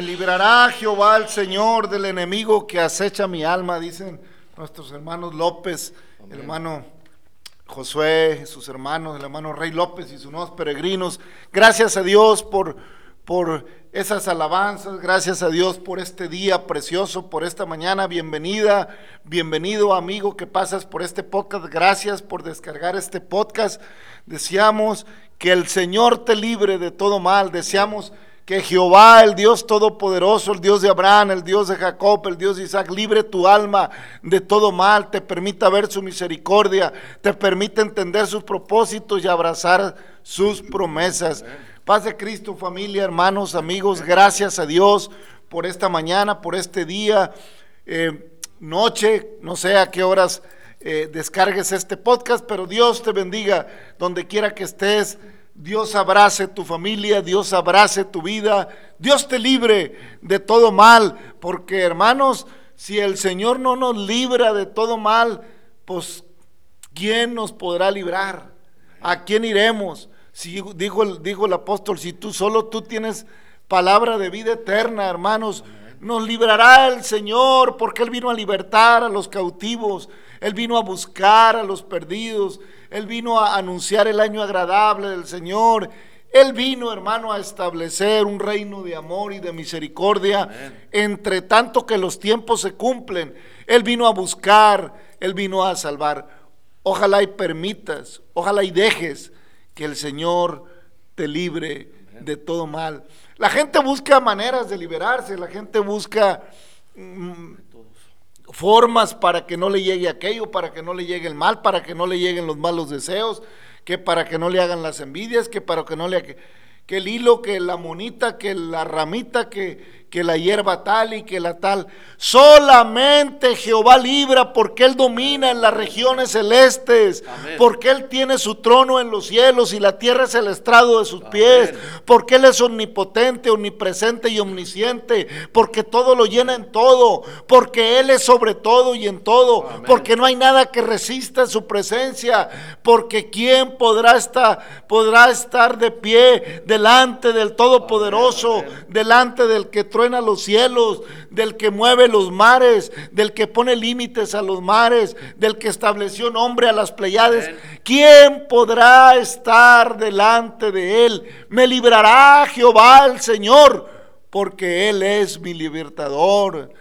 Me librará Jehová el Señor del enemigo que acecha mi alma, dicen nuestros hermanos López, el hermano Josué, sus hermanos, el hermano Rey López y sus nuevos peregrinos. Gracias a Dios por, por esas alabanzas, gracias a Dios por este día precioso, por esta mañana. Bienvenida, bienvenido amigo que pasas por este podcast. Gracias por descargar este podcast. Deseamos que el Señor te libre de todo mal. Deseamos que Jehová, el Dios todopoderoso, el Dios de Abraham, el Dios de Jacob, el Dios de Isaac, libre tu alma de todo mal, te permita ver su misericordia, te permita entender sus propósitos y abrazar sus promesas. Paz de Cristo, familia, hermanos, amigos, gracias a Dios por esta mañana, por este día, eh, noche, no sé a qué horas eh, descargues este podcast, pero Dios te bendiga donde quiera que estés Dios abrace tu familia, Dios abrace tu vida, Dios te libre de todo mal, porque hermanos, si el Señor no nos libra de todo mal, pues ¿quién nos podrá librar? ¿A quién iremos? Si dijo el, dijo el apóstol, si tú solo tú tienes palabra de vida eterna, hermanos, nos librará el Señor, porque Él vino a libertar a los cautivos, Él vino a buscar a los perdidos, él vino a anunciar el año agradable del Señor. Él vino, hermano, a establecer un reino de amor y de misericordia, entre tanto que los tiempos se cumplen. Él vino a buscar, Él vino a salvar. Ojalá y permitas, ojalá y dejes que el Señor te libre de todo mal. La gente busca maneras de liberarse, la gente busca mm, formas para que no le llegue aquello, para que no le llegue el mal, para que no le lleguen los malos deseos, que para que no le hagan las envidias, que para que no le... que el hilo, que la monita, que la ramita, que, que la hierba tal y que la tal. Solamente Jehová libra porque Él domina en las regiones celestes, porque Él tiene su trono en los cielos y la tierra es el estrado de sus pies, porque Él es omnipotente, omnipresente y omnisciente, porque todo lo llena en todo, porque Él es sobre todo y en todo, porque no hay nada que resista su presencia, porque ¿quién podrá estar, podrá estar de pie delante del Todopoderoso, delante del que a los cielos, del que mueve los mares, del que pone límites a los mares, del que estableció nombre a las Pleiades. ¿Quién podrá estar delante de él? Me librará Jehová el Señor, porque él es mi libertador.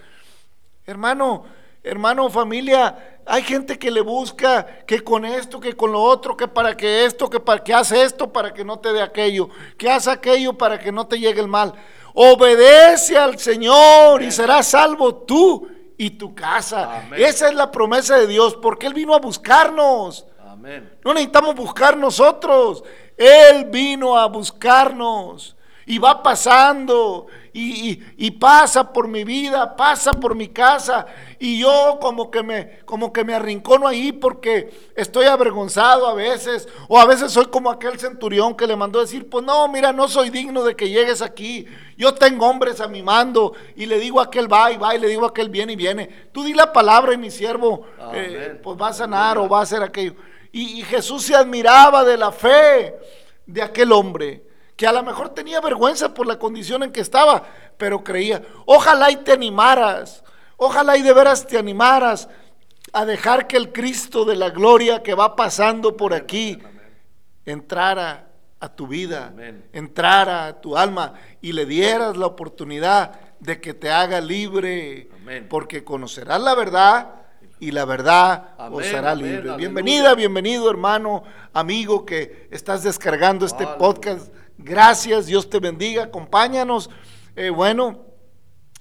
Hermano, hermano, familia, hay gente que le busca que con esto, que con lo otro, que para que esto, que para que hace esto para que no te dé aquello, que hace aquello para que no te llegue el mal. Obedece al Señor y serás salvo tú y tu casa. Esa es la promesa de Dios, porque Él vino a buscarnos. No necesitamos buscar nosotros. Él vino a buscarnos y va pasando y, pasa por mi vida, pasa por mi casa y yo como que me como que me arrincono ahí porque estoy avergonzado a veces o a veces soy como aquel centurión que le mandó decir, "Pues no, mira, no soy digno de que llegues aquí. Yo tengo hombres a mi mando y le digo a aquel va y va y le digo a aquel viene y viene. Tú di la palabra y mi siervo eh, pues va a sanar o va a hacer aquello." y Jesús se admiraba de la fe de aquel hombre que a lo mejor tenía vergüenza por la condición en que estaba, pero creía. Ojalá y te animaras, ojalá y de veras te animaras a dejar que el Cristo de la gloria que va pasando por aquí entrara a tu vida, entrara a tu alma y le dieras la oportunidad de que te haga libre, porque conocerás la verdad y la verdad os hará libre. Bienvenida, bienvenido hermano, amigo que estás descargando este podcast. Gracias, Dios te bendiga, acompáñanos. Eh, bueno,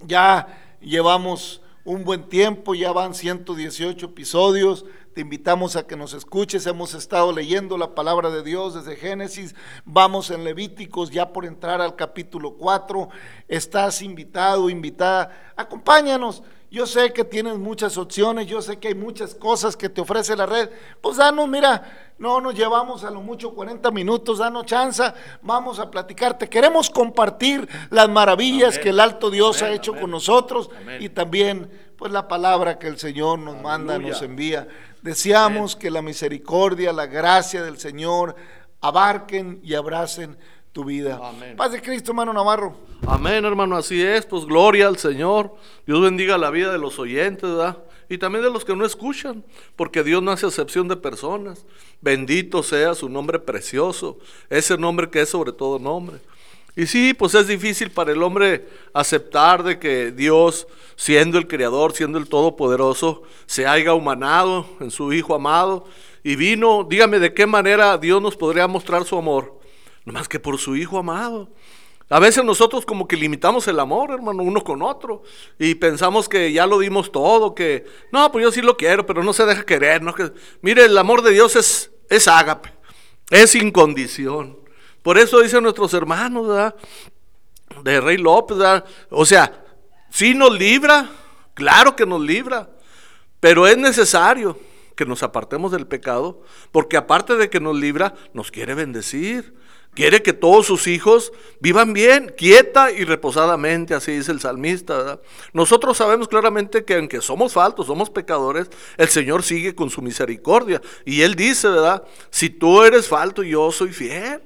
ya llevamos un buen tiempo, ya van 118 episodios. Te invitamos a que nos escuches. Hemos estado leyendo la palabra de Dios desde Génesis. Vamos en Levíticos ya por entrar al capítulo 4. Estás invitado, invitada. Acompáñanos. Yo sé que tienes muchas opciones, yo sé que hay muchas cosas que te ofrece la red. Pues danos, mira, no nos llevamos a lo mucho 40 minutos, danos chance, vamos a platicarte. Queremos compartir las maravillas que el alto Dios ha hecho con nosotros y también pues la palabra que el Señor nos manda, nos envía. Deseamos que la misericordia, la gracia del Señor abarquen y abracen tu vida. Paz de Cristo, hermano Navarro. Amén, hermano, así es. Pues gloria al Señor. Dios bendiga la vida de los oyentes, ¿verdad? Y también de los que no escuchan, porque Dios no hace excepción de personas. Bendito sea su nombre precioso, ese nombre que es sobre todo nombre. Y sí, pues es difícil para el hombre aceptar de que Dios, siendo el Creador, siendo el Todopoderoso, se haya humanado en su Hijo amado y vino, dígame de qué manera Dios nos podría mostrar su amor, más que por su Hijo amado. A veces nosotros como que limitamos el amor, hermano, uno con otro, y pensamos que ya lo dimos todo, que no, pues yo sí lo quiero, pero no se deja querer. ¿no? Que, mire, el amor de Dios es, es ágape, es sin condición. Por eso dicen nuestros hermanos. De Rey López, ¿verdad? O sea, sí nos libra, claro que nos libra, pero es necesario que nos apartemos del pecado, porque aparte de que nos libra, nos quiere bendecir. Quiere que todos sus hijos vivan bien, quieta y reposadamente, así dice el salmista. ¿verdad? Nosotros sabemos claramente que aunque somos faltos, somos pecadores, el Señor sigue con su misericordia. Y Él dice, ¿verdad? Si tú eres falto, yo soy fiel.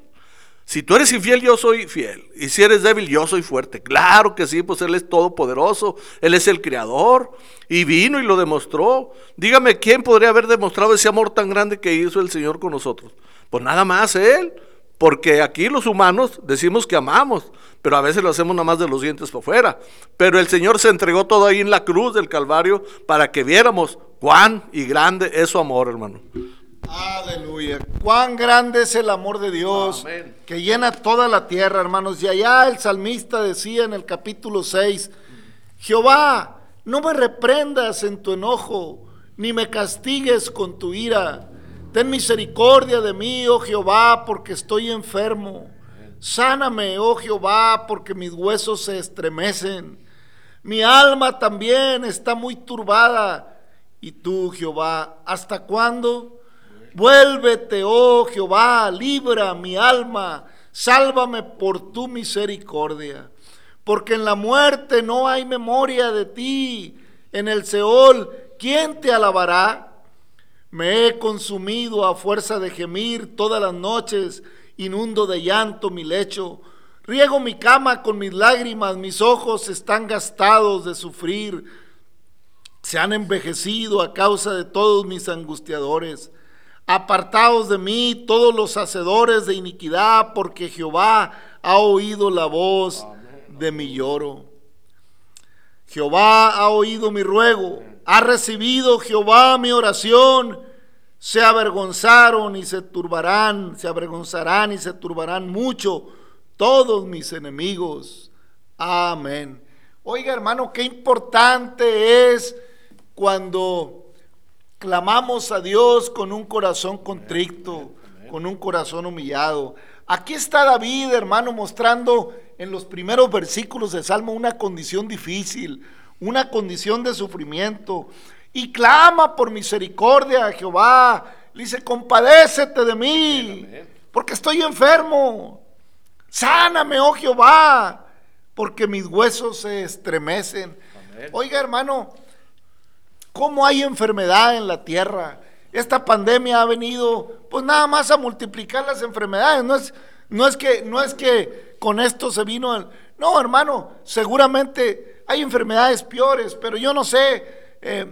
Si tú eres infiel, yo soy fiel. Y si eres débil, yo soy fuerte. Claro que sí, pues Él es todopoderoso. Él es el creador. Y vino y lo demostró. Dígame, ¿quién podría haber demostrado ese amor tan grande que hizo el Señor con nosotros? Pues nada más Él. Porque aquí los humanos decimos que amamos, pero a veces lo hacemos nada más de los dientes para afuera. Pero el Señor se entregó todo ahí en la cruz del Calvario para que viéramos cuán y grande es su amor, hermano. Aleluya. Cuán grande es el amor de Dios que llena toda la tierra, hermanos. Y allá el salmista decía en el capítulo 6, Jehová, no me reprendas en tu enojo, ni me castigues con tu ira. Ten misericordia de mí, oh Jehová, porque estoy enfermo. Sáname, oh Jehová, porque mis huesos se estremecen. Mi alma también está muy turbada. Y tú, Jehová, ¿hasta cuándo? Vuélvete, oh Jehová, libra mi alma, sálvame por tu misericordia. Porque en la muerte no hay memoria de ti. En el Seol, ¿quién te alabará? Me he consumido a fuerza de gemir todas las noches, inundo de llanto mi lecho. Riego mi cama con mis lágrimas, mis ojos están gastados de sufrir. Se han envejecido a causa de todos mis angustiadores. Apartaos de mí todos los hacedores de iniquidad, porque Jehová ha oído la voz de mi lloro. Jehová ha oído mi ruego, ha recibido Jehová mi oración. Se avergonzaron y se turbarán, se avergonzarán y se turbarán mucho todos mis enemigos. Amén. Oiga hermano, qué importante es cuando clamamos a Dios con un corazón contrito, con un corazón humillado. Aquí está David, hermano, mostrando en los primeros versículos del Salmo una condición difícil, una condición de sufrimiento. Y clama por misericordia a Jehová. Le dice, compadécete de mí, porque estoy enfermo. Sáname, oh Jehová, porque mis huesos se estremecen. Oiga, hermano, cómo hay enfermedad en la tierra. Esta pandemia ha venido pues nada más a multiplicar las enfermedades. No es, no es, que, no es que con esto se vino... no, hermano, seguramente hay enfermedades peores, pero yo no sé, eh,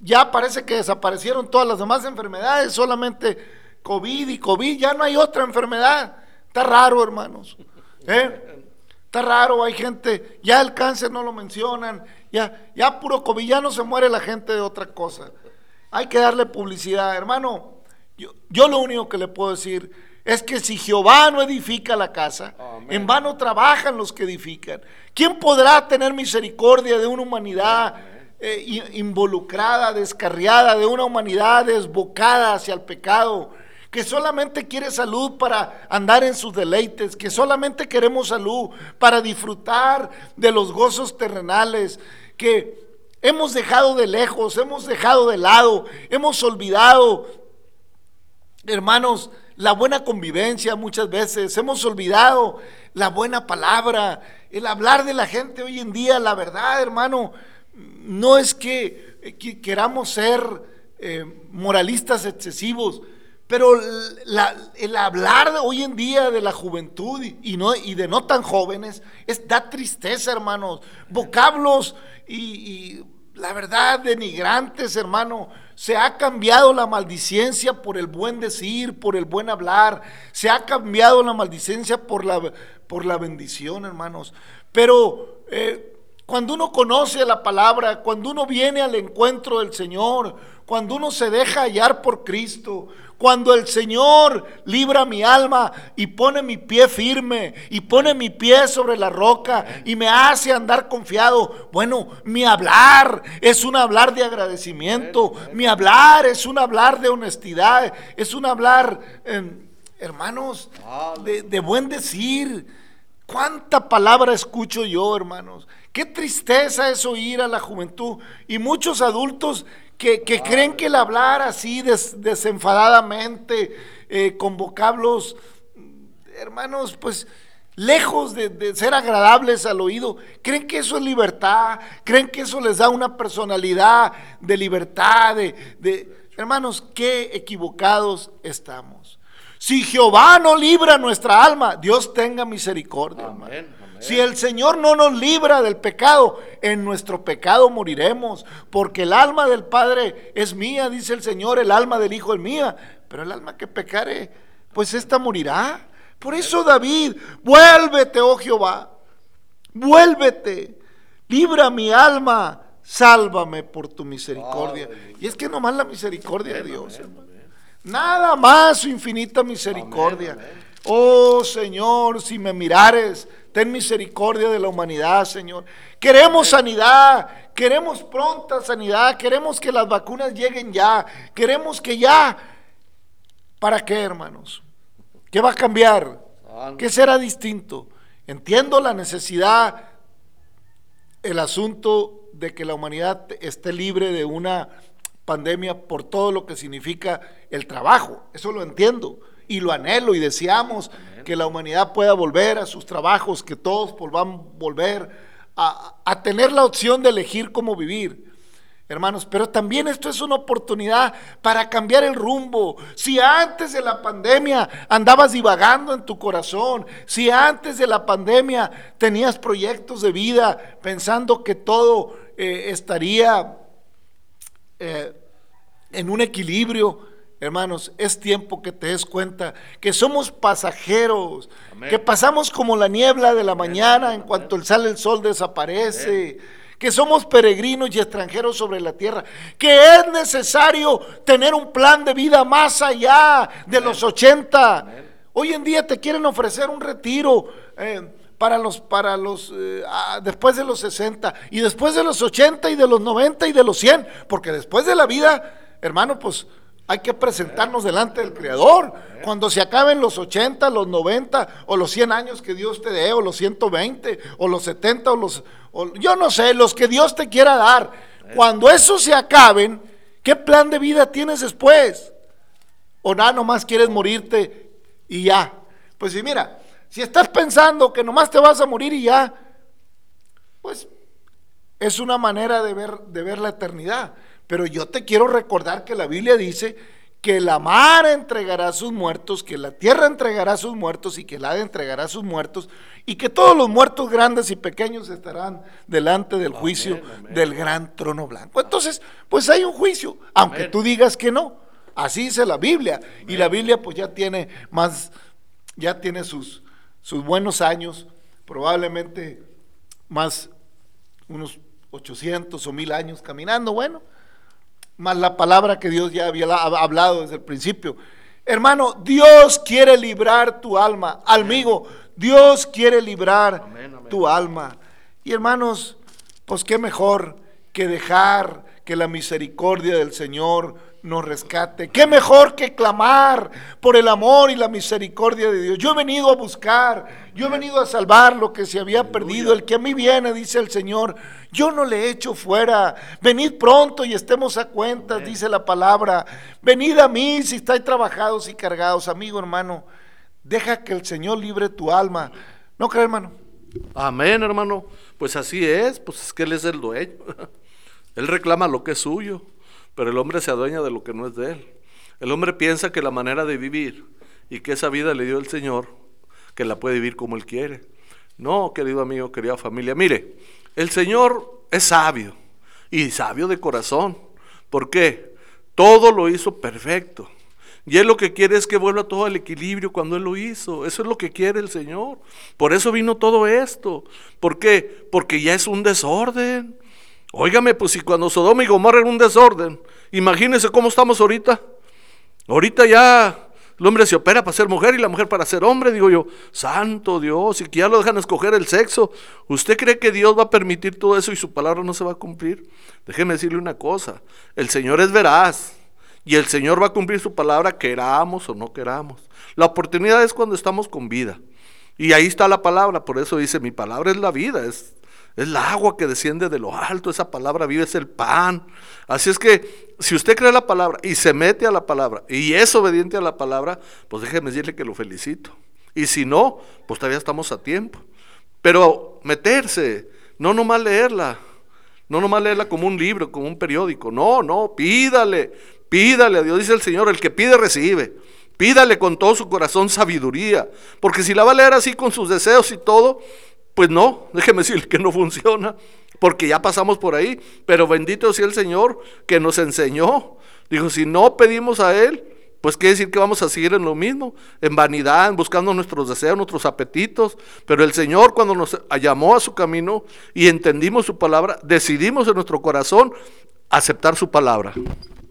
ya parece que desaparecieron todas las demás enfermedades, solamente COVID y COVID, ya no hay otra enfermedad. Está raro, hermanos. ¿eh? Está raro, hay gente, ya el cáncer no lo mencionan, ya, ya puro COVID, ya no se muere la gente de otra cosa. Hay que darle publicidad, hermano. Yo, yo lo único que le puedo decir es que si Jehová no edifica la casa, en vano trabajan los que edifican. ¿Quién podrá tener misericordia de una humanidad eh, involucrada, descarriada, de una humanidad desbocada hacia el pecado? que solamente quiere salud para andar en sus deleites, que solamente queremos salud para disfrutar de los gozos terrenales, que hemos dejado de lejos, hemos dejado de lado, hemos olvidado, hermanos, la buena convivencia muchas veces, hemos olvidado la buena palabra, el hablar de la gente hoy en día, la verdad, hermano, no es que, queramos ser eh, moralistas excesivos, Pero el hablar hoy en día de la juventud y, y no, y de no tan jóvenes es, da tristeza, hermanos. Vocablos y, y la verdad denigrantes, hermano. Se ha cambiado la maldicencia por el buen decir, por el buen hablar. Se ha cambiado la maldicencia por la, por la bendición, hermanos. Pero eh, cuando uno conoce la palabra, cuando uno viene al encuentro del Señor, cuando uno se deja hallar por Cristo, cuando el Señor libra mi alma y pone mi pie firme y pone mi pie sobre la roca y me hace andar confiado, bueno, mi hablar es un hablar de agradecimiento, mi hablar es un hablar de honestidad, es un hablar, eh, hermanos, de, de buen decir. ¿Cuánta palabra escucho yo, hermanos? Qué tristeza es oír a la juventud y muchos adultos que, que creen que el hablar así des- desenfadadamente, eh, con vocablos, hermanos, pues lejos de, de ser agradables al oído, creen que eso es libertad, creen que eso les da una personalidad de libertad, de, de- hermanos, qué equivocados estamos. Si Jehová no libra nuestra alma, Dios tenga misericordia. hermano. Amén, amén. Si el Señor no nos libra del pecado, en nuestro pecado moriremos, porque el alma del Padre es mía, dice el Señor, el alma del Hijo es mía, pero el alma que pecare, pues ésta morirá. Por eso David, vuélvete, oh Jehová, vuélvete, libra mi alma, sálvame por tu misericordia. Y es que nomás la misericordia de Dios, hermano. Nada más su infinita misericordia. Oh Señor, si me mirares, ten misericordia de la humanidad, Señor. Queremos sanidad, queremos pronta sanidad, queremos que las vacunas lleguen ya, queremos que ya. ¿Para qué, hermanos? ¿Qué va a cambiar? ¿Qué será distinto? Entiendo la necesidad, el asunto de que la humanidad esté libre de una pandemia por todo lo que significa el trabajo. Eso lo entiendo y lo anhelo y deseamos que la humanidad pueda volver a sus trabajos, que todos volvamos volver a, a tener la opción de elegir cómo vivir. Hermanos, pero también esto es una oportunidad para cambiar el rumbo. Si antes de la pandemia andabas divagando en tu corazón, si antes de la pandemia tenías proyectos de vida pensando que todo eh, estaría eh, en un equilibrio, hermanos, es tiempo que te des cuenta que somos pasajeros, Amén. que pasamos como la niebla de la mañana en cuanto el sale el sol desaparece. Que somos peregrinos y extranjeros sobre la tierra, que es necesario tener un plan de vida más allá de los 80. Hoy en día te quieren ofrecer un retiro eh, para los, para los, eh, ah, después de los 60 y después de los 80 y de los 90 y de los 100, porque después de la vida, hermano, pues hay que presentarnos delante del Creador. Cuando se acaben los 80, los 90 o los 100 años que Dios te dé, o los 120 o los 70 o los, yo no sé, los que Dios te quiera dar. Cuando esos se acaben, ¿qué plan de vida tienes después? O nada, nomás quieres morirte y ya. Pues sí, mira, si estás pensando que nomás te vas a morir y ya, pues es una manera de ver, de ver la eternidad. Pero yo te quiero recordar que la Biblia dice que la mar entregará a sus muertos, que la tierra entregará a sus muertos y que el hada entregará a sus muertos y que todos los muertos grandes y pequeños estarán delante del juicio amén. del gran trono blanco. Entonces, pues hay un juicio, aunque Amén. tú digas que no. Así dice la Biblia. Y la Biblia pues ya tiene más, ya tiene sus, sus buenos años, probablemente más unos 800 o 1000 años caminando, bueno, más la palabra que Dios ya había la- hablado desde el principio. Hermano, Dios quiere librar tu alma. Amigo, Dios quiere librar Amén, amén. tu alma. Y hermanos, pues qué mejor que dejar que la misericordia del Señor nos rescate. Qué mejor que clamar por el amor y la misericordia de Dios. Yo he venido a buscar, yo he venido a salvar lo que se había perdido. El que a mí viene, dice el Señor, yo no le echo fuera. Venid pronto y estemos a cuentas, dice la palabra. Venid a mí si estáis trabajados y cargados, amigo hermano. Deja que el Señor libre tu alma. ¿No crees, hermano? Amén, hermano. Pues así es, pues es que Él es el dueño. Él reclama lo que es suyo, pero el hombre se adueña de lo que no es de Él. El hombre piensa que la manera de vivir y que esa vida le dio el Señor, que la puede vivir como él quiere. No, querido amigo, querida familia, mire, el Señor es sabio y sabio de corazón. ¿Por qué? Todo lo hizo perfecto. Y Él lo que quiere es que vuelva todo al equilibrio cuando Él lo hizo. Eso es lo que quiere el Señor. Por eso vino todo esto. ¿Por qué? Porque ya es un desorden. Óigame, pues si cuando Sodoma y Gomorra era un desorden, imagínense cómo estamos ahorita. Ahorita ya el hombre se opera para ser mujer y la mujer para ser hombre. Digo yo, santo Dios, y que ya lo dejan escoger el sexo. ¿Usted cree que Dios va a permitir todo eso y su palabra no se va a cumplir? Déjeme decirle una cosa, el Señor es veraz y el Señor va a cumplir su palabra queramos o no queramos. La oportunidad es cuando estamos con vida. Y ahí está la palabra, por eso dice, mi palabra es la vida, es es la agua que desciende de lo alto, esa palabra vive, es el pan. Así es que si usted cree la palabra y se mete a la palabra y es obediente a la palabra, pues déjeme decirle que lo felicito. Y si no, pues todavía estamos a tiempo. Pero meterse, no nomás leerla, no nomás leerla como un libro, como un periódico, no, no, pídale, pídale a Dios, dice el Señor, el que pide recibe. Pídale con todo su corazón sabiduría, porque si la va a leer así con sus deseos y todo, pues no, déjeme decir que no funciona, porque ya pasamos por ahí, pero bendito sea el Señor que nos enseñó. Dijo, si no pedimos a Él, pues quiere decir que vamos a seguir en lo mismo, en vanidad, buscando nuestros deseos, nuestros apetitos. Pero el Señor cuando nos llamó a su camino y entendimos su palabra, decidimos en nuestro corazón aceptar su palabra.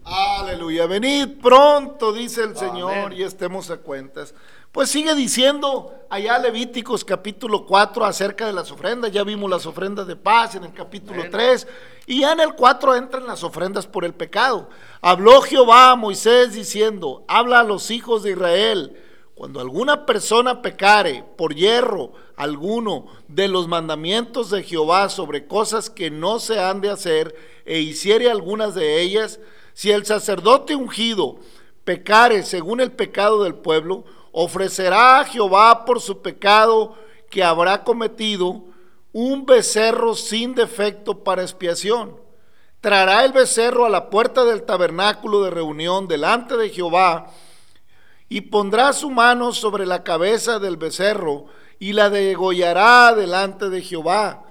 Aleluya, venid pronto, dice el Señor, y estemos a cuentas. Pues sigue diciendo allá Levíticos capítulo 4 acerca de las ofrendas. Ya vimos las ofrendas de paz en el capítulo 3. Y ya en el 4 entran las ofrendas por el pecado. Habló Jehová a Moisés diciendo, habla a los hijos de Israel. Cuando alguna persona pecare por hierro alguno de los mandamientos de Jehová sobre cosas que no se han de hacer e hiciere algunas de ellas, si el sacerdote ungido pecare según el pecado del pueblo, ofrecerá a Jehová por su pecado que habrá cometido un becerro sin defecto para expiación. Traerá el becerro a la puerta del tabernáculo de reunión delante de Jehová y pondrá su mano sobre la cabeza del becerro y la degollará delante de Jehová.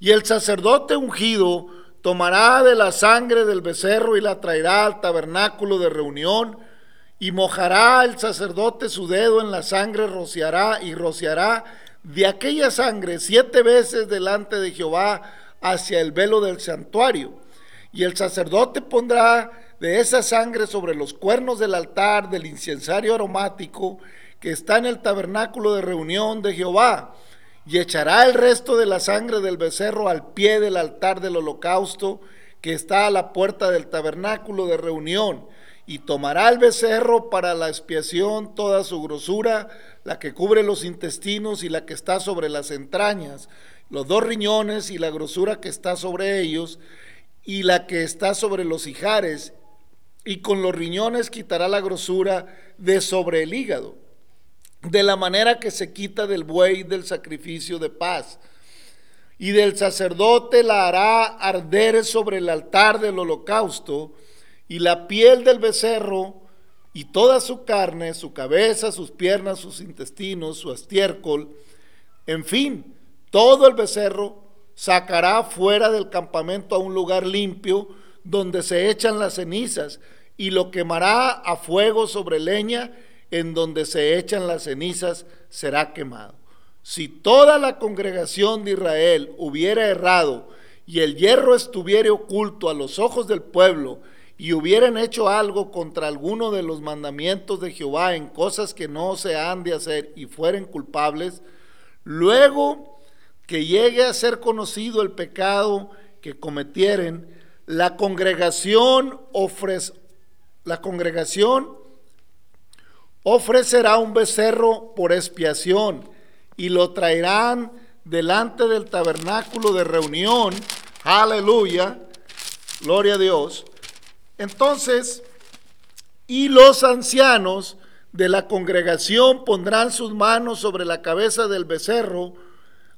Y el sacerdote ungido tomará de la sangre del becerro y la traerá al tabernáculo de reunión y mojará el sacerdote su dedo en la sangre, rociará y rociará de aquella sangre siete veces delante de Jehová hacia el velo del santuario. Y el sacerdote pondrá de esa sangre sobre los cuernos del altar del incensario aromático que está en el tabernáculo de reunión de Jehová. Y echará el resto de la sangre del becerro al pie del altar del holocausto que está a la puerta del tabernáculo de reunión y tomará el becerro para la expiación toda su grosura, la que cubre los intestinos y la que está sobre las entrañas, los dos riñones y la grosura que está sobre ellos, y la que está sobre los hijares, y con los riñones quitará la grosura de sobre el hígado, de la manera que se quita del buey del sacrificio de paz. Y del sacerdote la hará arder sobre el altar del holocausto, y la piel del becerro y toda su carne, su cabeza, sus piernas, sus intestinos, su estiércol, en fin, todo el becerro sacará fuera del campamento a un lugar limpio donde se echan las cenizas y lo quemará a fuego sobre leña en donde se echan las cenizas será quemado. Si toda la congregación de Israel hubiera errado y el hierro estuviera oculto a los ojos del pueblo, y hubieran hecho algo contra alguno de los mandamientos de Jehová en cosas que no se han de hacer y fueren culpables, luego que llegue a ser conocido el pecado que cometieren, la congregación ofrece, la congregación ofrecerá un becerro por expiación y lo traerán delante del tabernáculo de reunión. Aleluya. Gloria a Dios entonces, y los ancianos de la congregación pondrán sus manos sobre la cabeza del becerro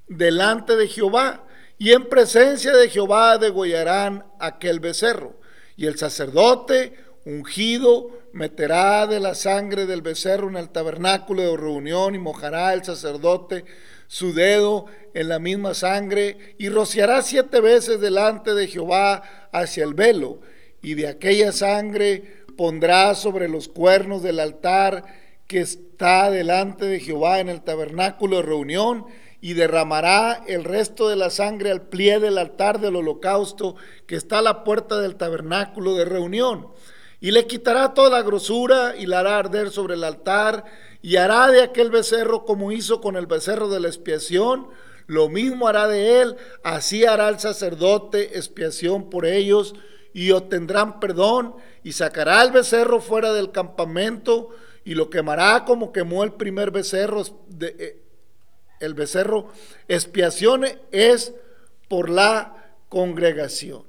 delante de Jehová, y en presencia de Jehová degollarán aquel becerro. Y el sacerdote ungido, meterá de la sangre del becerro en el tabernáculo de reunión y mojará el sacerdote su dedo en la misma sangre y rociará siete veces delante de Jehová hacia el velo y de aquella sangre pondrá sobre los cuernos del altar que está delante de Jehová en el tabernáculo de reunión y derramará el resto de la sangre al pie del altar del holocausto que está a la puerta del tabernáculo de reunión. Y le quitará toda la grosura y la hará arder sobre el altar y hará de aquel becerro como hizo con el becerro de la expiación. Lo mismo hará de él, así hará el sacerdote expiación por ellos y obtendrán perdón y sacará el becerro fuera del campamento y lo quemará como quemó el primer becerro. De, eh, el becerro expiación es por la congregación.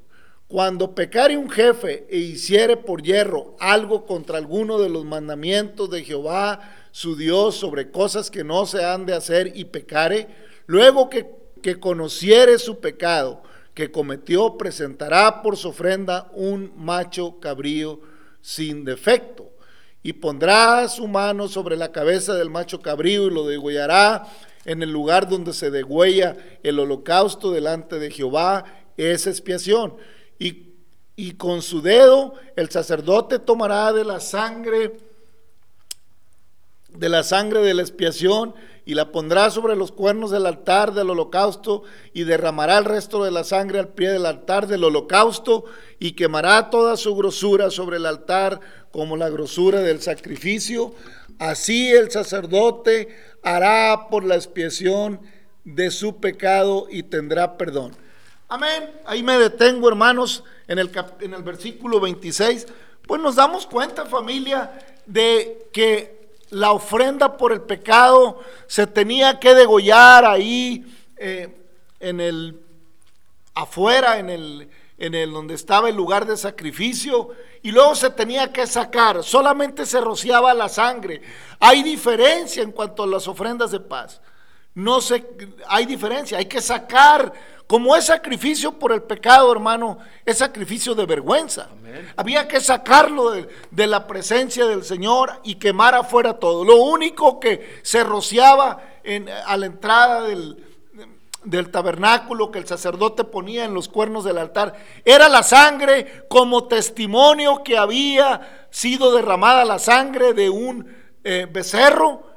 Cuando pecare un jefe e hiciere por hierro algo contra alguno de los mandamientos de Jehová, su Dios, sobre cosas que no se han de hacer y pecare, luego que, que conociere su pecado que cometió, presentará por su ofrenda un macho cabrío sin defecto y pondrá su mano sobre la cabeza del macho cabrío y lo degüellará en el lugar donde se degüella el holocausto delante de Jehová, es expiación. Y, y con su dedo el sacerdote tomará de la sangre, de la sangre de la expiación y la pondrá sobre los cuernos del altar del holocausto y derramará el resto de la sangre al pie del altar del holocausto y quemará toda su grosura sobre el altar como la grosura del sacrificio. Así el sacerdote hará por la expiación de su pecado y tendrá perdón. Amén. Ahí me detengo, hermanos, en el, en el versículo 26. Pues nos damos cuenta, familia, de que la ofrenda por el pecado se tenía que degollar ahí eh, en el afuera, en el, en el donde estaba el lugar de sacrificio, y luego se tenía que sacar, solamente se rociaba la sangre. Hay diferencia en cuanto a las ofrendas de paz. No sé, hay diferencia, hay que sacar como es sacrificio por el pecado, hermano, es sacrificio de vergüenza. Había que sacarlo de, la presencia del Señor y quemar afuera todo. Lo único que se rociaba a la entrada del, del tabernáculo que el sacerdote ponía en los cuernos del altar era la sangre como testimonio que había sido derramada la sangre de un eh, becerro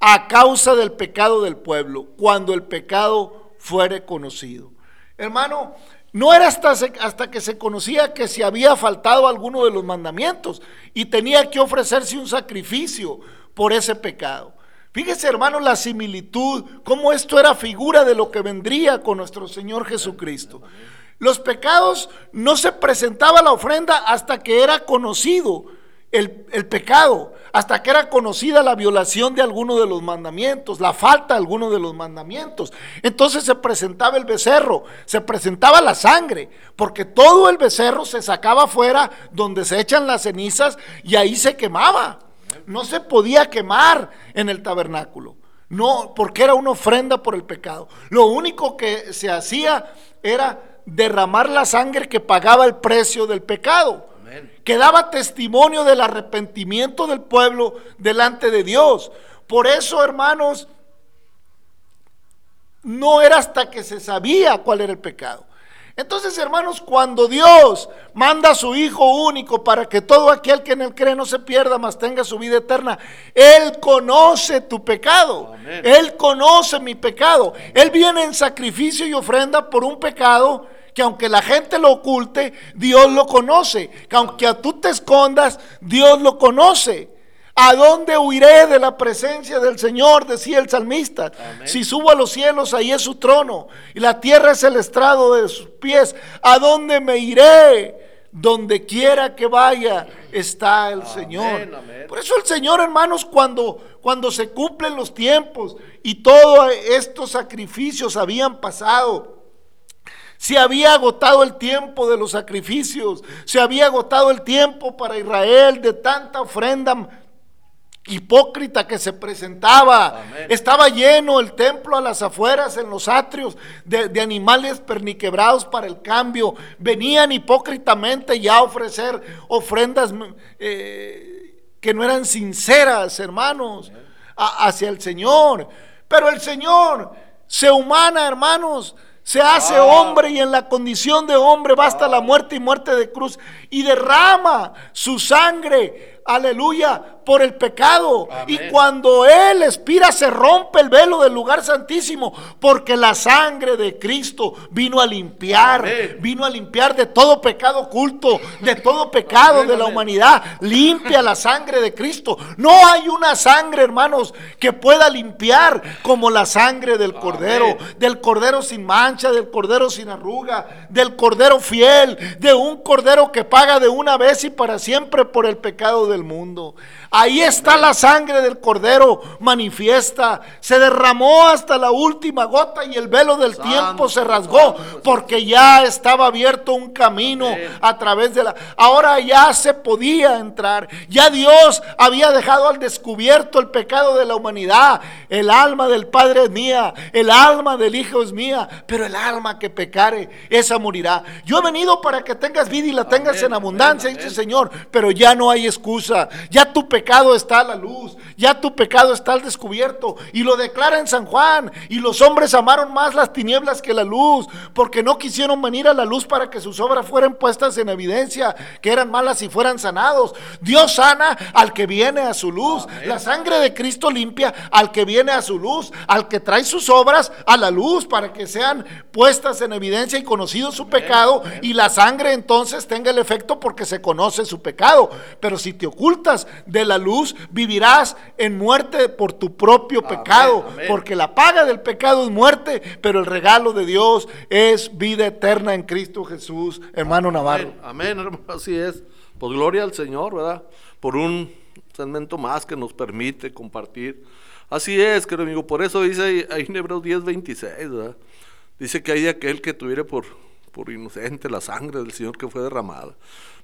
a causa del pecado del pueblo, cuando el pecado fuere conocido. Hermano, no era hasta, hasta, que se conocía que se había faltado alguno de los mandamientos y tenía que ofrecerse un sacrificio por ese pecado. Fíjese, hermano, la similitud, cómo esto era figura de lo que vendría con nuestro Señor Jesucristo. Los pecados no se presentaba la ofrenda hasta que era conocido el, el, pecado, hasta que era conocida la violación de alguno de los mandamientos, la falta de alguno de los mandamientos. Entonces se presentaba el becerro, se presentaba la sangre, porque todo el becerro se sacaba afuera donde se echan las cenizas y ahí se quemaba. No se podía quemar en el tabernáculo. No, porque era una ofrenda por el pecado. Lo único que se hacía era derramar la sangre que pagaba el precio del pecado que daba testimonio del arrepentimiento del pueblo delante de Dios. Por eso, hermanos, no era hasta que se sabía cuál era el pecado. Entonces, hermanos, cuando Dios manda a su Hijo único para que todo aquel que en él cree no se pierda, mas tenga su vida eterna, Él conoce tu pecado. Él conoce mi pecado. Él viene en sacrificio y ofrenda por un pecado que aunque la gente lo oculte, Dios lo conoce. Que aunque tú te escondas, Dios lo conoce. ¿A dónde huiré de la presencia del Señor? Decía el salmista. Si subo a los cielos, ahí es su trono. Y la tierra es el estrado de sus pies. ¿A dónde me iré? Donde quiera que vaya está el Señor. Por eso el Señor, hermanos, cuando, cuando se cumplen los tiempos y todos estos sacrificios habían pasado, se había agotado el tiempo de los sacrificios, se había agotado el tiempo para Israel de tanta ofrenda hipócrita que se presentaba. Estaba lleno el templo a las afueras, en los atrios, de, animales perniquebrados para el cambio. Venían hipócritamente ya a ofrecer ofrendas eh, que no eran sinceras, hermanos, hacia el Señor. Pero el Señor se humana, hermanos se hace hombre y en la condición de hombre basta la muerte y muerte de cruz y derrama su sangre, aleluya, por el pecado. Y cuando Él expira, se rompe el velo del lugar santísimo, porque la sangre de Cristo vino a limpiar, vino a limpiar de todo pecado oculto, de todo pecado de la humanidad. Limpia la sangre de Cristo. No hay una sangre, hermanos, que pueda limpiar como la sangre del Cordero, del Cordero sin mancha, del Cordero sin arruga, del Cordero fiel, de un Cordero que paga de una vez y para siempre por el pecado del mundo. Ahí está la sangre del cordero manifiesta. Se derramó hasta la última gota y el velo del tiempo se rasgó porque ya estaba abierto un camino a través de la... Ahora ya se podía entrar. Ya Dios había dejado al descubierto el pecado de la humanidad. El alma del Padre es mía, el alma del Hijo es mía, pero el alma que pecare, esa morirá. Yo he venido para que tengas vida y la tengas en abundancia, dice el Señor, pero ya no hay excusa. Ya tu pecado está a la luz, ya tu pecado está al descubierto. Y lo declara en San Juan. Y los hombres amaron más las tinieblas que la luz, porque no quisieron venir a la luz para que sus obras fueran puestas en evidencia, que eran malas y fueran sanados. Dios sana al que viene a su luz. La sangre de Cristo limpia al que viene a su luz, al que trae sus obras a la luz para que sean puestas en evidencia y conocido su pecado. Y la sangre entonces tenga el efecto porque se conoce su pecado. Pero si te ocultas de la luz, vivirás en muerte por tu propio pecado, porque la paga del pecado es muerte, pero el regalo de Dios es vida eterna en Cristo Jesús, hermano Navarro. Amén, hermano, así es. Pues gloria al Señor, ¿verdad? Por un segmento más que nos permite compartir. Así es, querido amigo, por eso dice ahí en Hebreos 10, 26, ¿verdad? Dice que hay aquel que tuviera por, por inocente la sangre del Señor que fue derramada.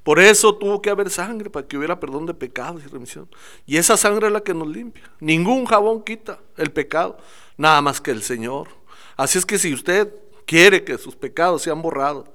Por eso tuvo que haber sangre, para que hubiera perdón de pecados y remisión. Y esa sangre es la que nos limpia. Ningún jabón quita el pecado, nada más que el Señor. Así es que si usted quiere que sus pecados sean borrados,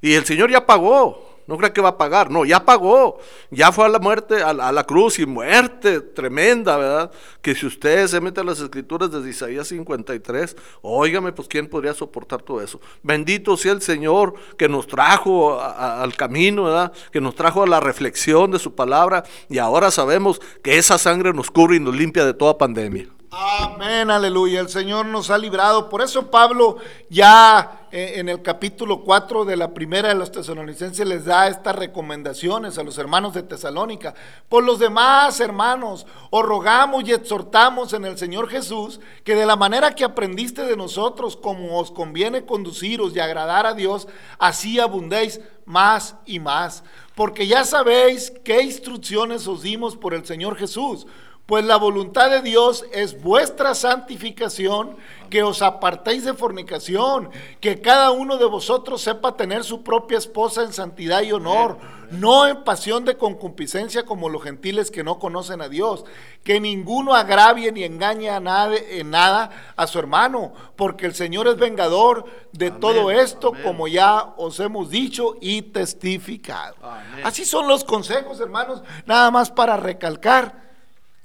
y el Señor ya pagó, no cree que va a pagar, no, ya pagó, ya fue a la muerte, a la, cruz y muerte tremenda, ¿verdad? Que si usted se mete a las escrituras desde Isaías 53, óigame, pues ¿quién podría soportar todo eso? Bendito sea el Señor que nos trajo al camino, ¿verdad? Que nos trajo a la reflexión de su palabra y ahora sabemos que esa sangre nos cubre y nos limpia de toda pandemia. Amén, aleluya. El Señor nos ha librado. Por eso Pablo ya eh, en el capítulo 4 de la primera de los tesalonicenses les da estas recomendaciones a los hermanos de Tesalónica. Por los demás hermanos, os rogamos y exhortamos en el Señor Jesús que de la manera que aprendiste de nosotros, como os conviene conduciros y agradar a Dios, así abundéis más y más. Porque ya sabéis qué instrucciones os dimos por el Señor Jesús pues la voluntad de Dios es vuestra santificación, que os apartéis de fornicación, que cada uno de vosotros sepa tener su propia esposa en santidad y honor, no en pasión de concupiscencia como los gentiles que no conocen a Dios, que ninguno agravie ni engañe a nadie, en nada a su hermano, porque el Señor es vengador de todo esto, como ya os hemos dicho y testificado. Así son los consejos, hermanos, nada más para recalcar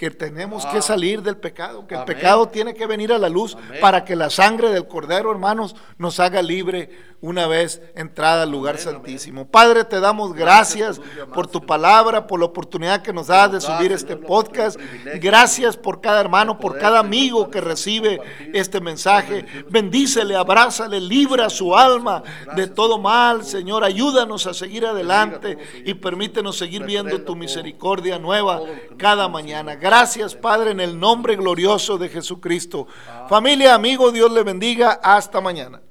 que tenemos que salir del pecado, que el pecado tiene que venir a la luz para que la sangre del Cordero, hermanos, nos haga libre una vez entrada al lugar santísimo. Padre, te damos gracias por tu palabra, por la oportunidad que nos das de subir este podcast. Gracias por cada hermano, por cada amigo que recibe este mensaje. Bendícele, abrázale, libra su alma de todo mal, Señor. Ayúdanos a seguir adelante y permítenos seguir viendo tu misericordia nueva cada mañana. Gracias, Padre, en el nombre glorioso de Jesucristo. Familia, amigo, Dios le bendiga. Hasta mañana.